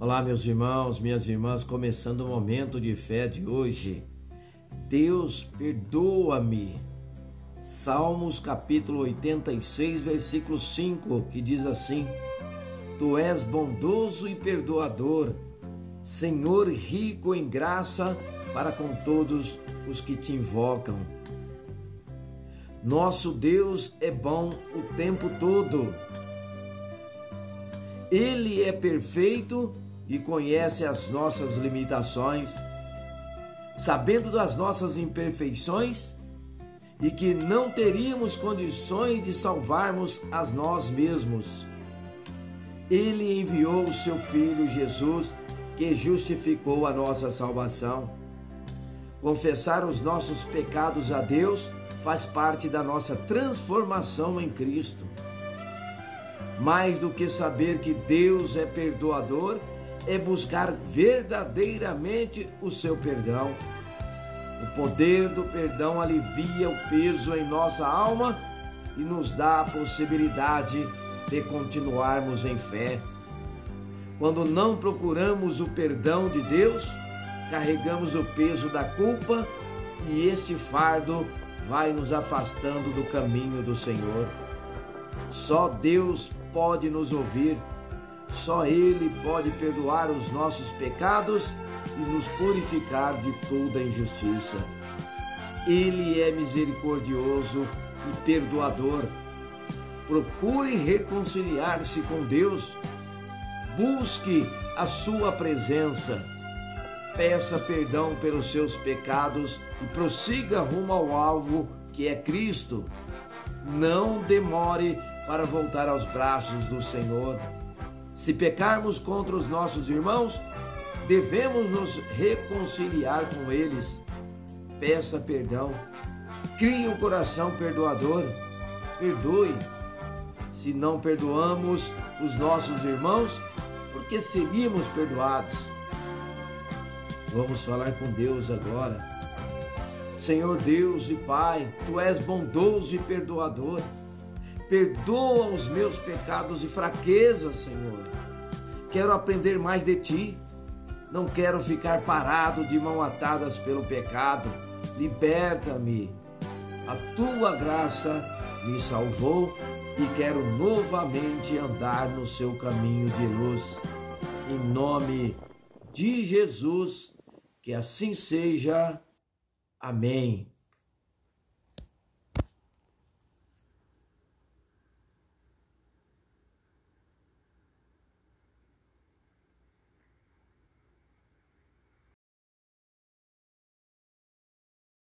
Olá, meus irmãos, minhas irmãs, começando o momento de fé de hoje. Deus perdoa-me. Salmos capítulo 86, versículo 5, que diz assim: Tu és bondoso e perdoador, Senhor rico em graça para com todos os que te invocam. Nosso Deus é bom o tempo todo. Ele é perfeito e conhece as nossas limitações, sabendo das nossas imperfeições e que não teríamos condições de salvarmos a nós mesmos. Ele enviou o seu Filho Jesus, que justificou a nossa salvação. Confessar os nossos pecados a Deus faz parte da nossa transformação em Cristo. Mais do que saber que Deus é perdoador, é buscar verdadeiramente o seu perdão. O poder do perdão alivia o peso em nossa alma e nos dá a possibilidade de continuarmos em fé. Quando não procuramos o perdão de Deus, carregamos o peso da culpa e este fardo vai nos afastando do caminho do Senhor. Só Deus pode nos ouvir só Ele pode perdoar os nossos pecados e nos purificar de toda injustiça. Ele é misericordioso e perdoador. Procure reconciliar-se com Deus. Busque a sua presença. Peça perdão pelos seus pecados e prossiga rumo ao alvo que é Cristo. Não demore para voltar aos braços do Senhor. Se pecarmos contra os nossos irmãos, devemos nos reconciliar com eles. Peça perdão. Crie um coração perdoador. Perdoe. Se não perdoamos os nossos irmãos, por que seríamos perdoados? Vamos falar com Deus agora. Senhor Deus e Pai, Tu és bondoso e perdoador. Perdoa os meus pecados e fraquezas, Senhor. Quero aprender mais de ti. Não quero ficar parado de mão atadas pelo pecado. Liberta-me. A tua graça me salvou e quero novamente andar no seu caminho de luz. Em nome de Jesus, que assim seja. Amém.